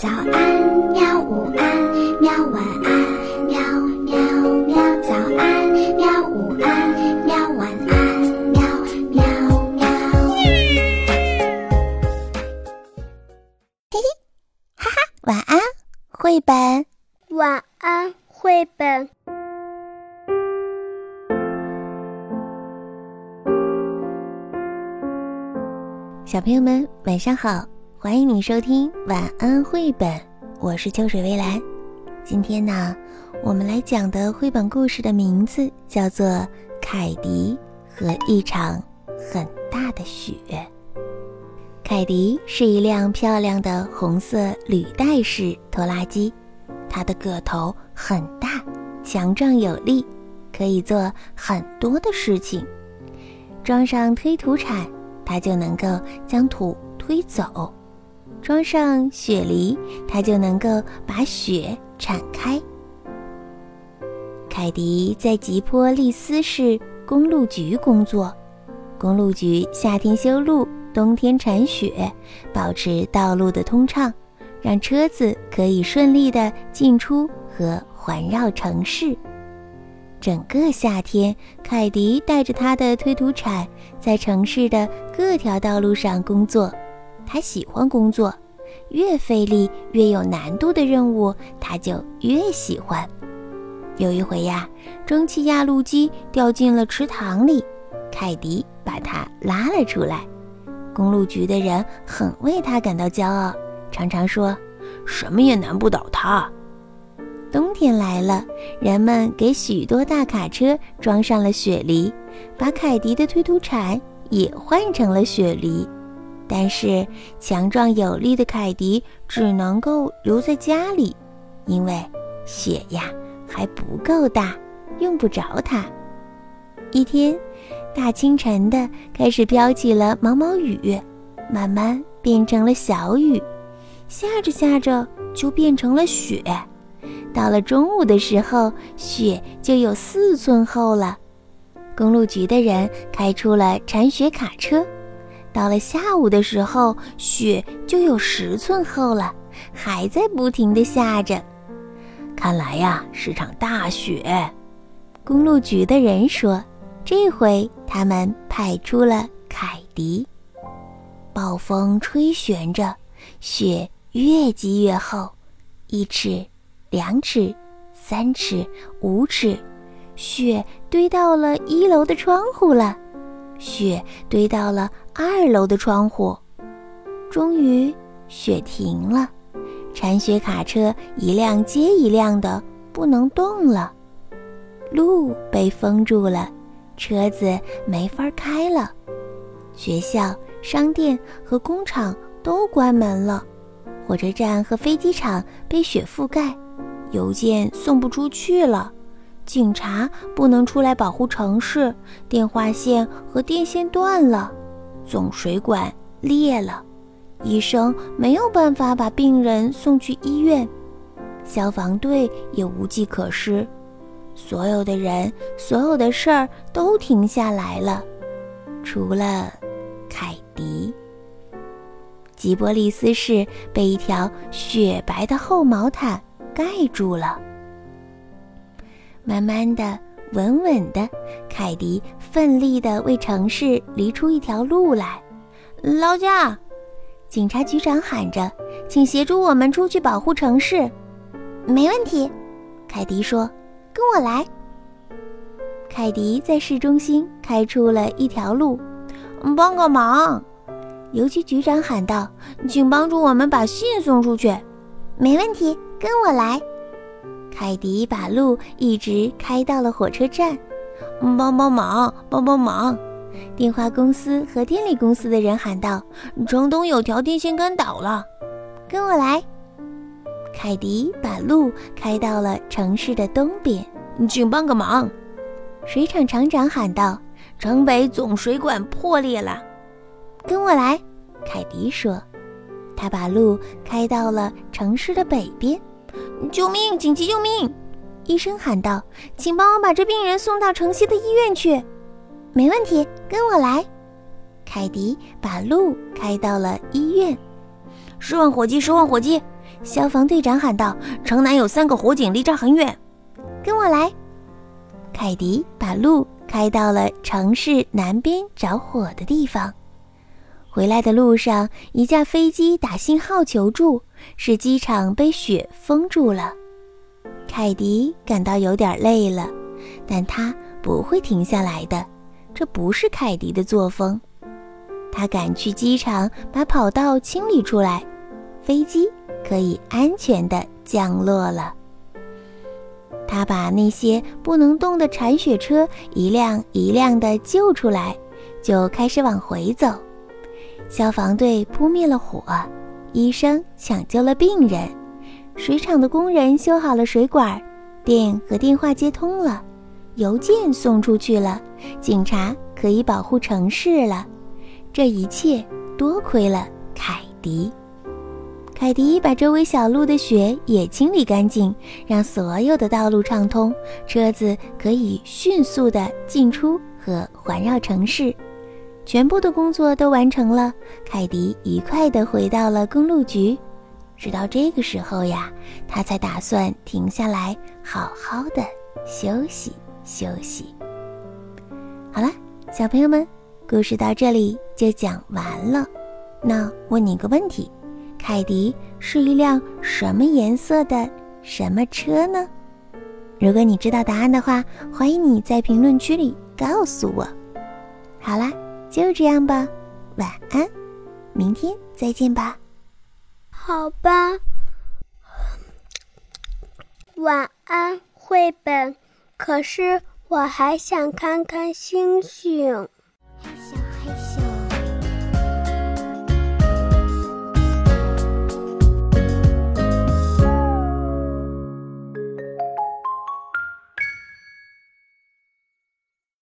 早安，喵！午安，喵！晚安，喵喵喵！早安，喵！午安，喵！晚安，喵喵喵！嘿嘿，哈哈，晚安，绘本。晚安，绘本。小朋友们，晚上好。欢迎你收听晚安绘本，我是秋水微澜。今天呢，我们来讲的绘本故事的名字叫做《凯迪和一场很大的雪》。凯迪是一辆漂亮的红色履带式拖拉机，它的个头很大，强壮有力，可以做很多的事情。装上推土铲，它就能够将土推走。装上雪梨，它就能够把雪铲开。凯迪在吉波利斯市公路局工作，公路局夏天修路，冬天铲雪，保持道路的通畅，让车子可以顺利的进出和环绕城市。整个夏天，凯迪带着他的推土铲，在城市的各条道路上工作。他喜欢工作，越费力越有难度的任务，他就越喜欢。有一回呀，蒸汽压路机掉进了池塘里，凯迪把它拉了出来。公路局的人很为他感到骄傲，常常说：“什么也难不倒他。”冬天来了，人们给许多大卡车装上了雪梨，把凯迪的推土铲也换成了雪梨。但是，强壮有力的凯迪只能够留在家里，因为雪呀还不够大，用不着它。一天，大清晨的开始飘起了毛毛雨，慢慢变成了小雨，下着下着就变成了雪。到了中午的时候，雪就有四寸厚了。公路局的人开出了铲雪卡车。到了下午的时候，雪就有十寸厚了，还在不停地下着。看来呀，是场大雪。公路局的人说：“这回他们派出了凯迪。”暴风吹旋着，雪越积越厚，一尺、两尺、三尺、五尺，雪堆到了一楼的窗户了。雪堆到了二楼的窗户，终于雪停了，铲雪卡车一辆接一辆的不能动了，路被封住了，车子没法开了，学校、商店和工厂都关门了，火车站和飞机场被雪覆盖，邮件送不出去了。警察不能出来保护城市，电话线和电线断了，总水管裂了，医生没有办法把病人送去医院，消防队也无计可施，所有的人，所有的事儿都停下来了，除了凯迪。吉波利斯市被一条雪白的厚毛毯盖住了。慢慢的，稳稳的，凯迪奋力地为城市犁出一条路来。劳驾！警察局长喊着：“请协助我们出去保护城市。”没问题，凯迪说：“跟我来。”凯迪在市中心开出了一条路。帮个忙！邮局局长喊道：“请帮助我们把信送出去。”没问题，跟我来。凯迪把路一直开到了火车站，帮帮忙，帮帮忙！电话公司和电力公司的人喊道：“城东有条电线杆倒了，跟我来。”凯迪把路开到了城市的东边，请帮个忙！水厂厂长喊道：“城北总水管破裂了，跟我来。”凯迪说：“他把路开到了城市的北边。”救命！紧急救命！医生喊道：“请帮我把这病人送到城西的医院去。”没问题，跟我来。凯迪把路开到了医院。十万火急！十万火急！消防队长喊道：“城南有三个火警，离这儿很远。”跟我来。凯迪把路开到了城市南边着火的地方。回来的路上，一架飞机打信号求助，是机场被雪封住了。凯迪感到有点累了，但他不会停下来的，这不是凯迪的作风。他赶去机场，把跑道清理出来，飞机可以安全地降落了。他把那些不能动的铲雪车一辆一辆地救出来，就开始往回走。消防队扑灭了火，医生抢救了病人，水厂的工人修好了水管，电和电话接通了，邮件送出去了，警察可以保护城市了。这一切多亏了凯迪。凯迪把周围小路的雪也清理干净，让所有的道路畅通，车子可以迅速地进出和环绕城市。全部的工作都完成了，凯迪愉快地回到了公路局。直到这个时候呀，他才打算停下来，好好的休息休息。好了，小朋友们，故事到这里就讲完了。那问你个问题。凯迪是一辆什么颜色的什么车呢？如果你知道答案的话，欢迎你在评论区里告诉我。好啦，就这样吧晚安明天再见吧。好吧。晚安绘本可是我还想看看星星。还想还想。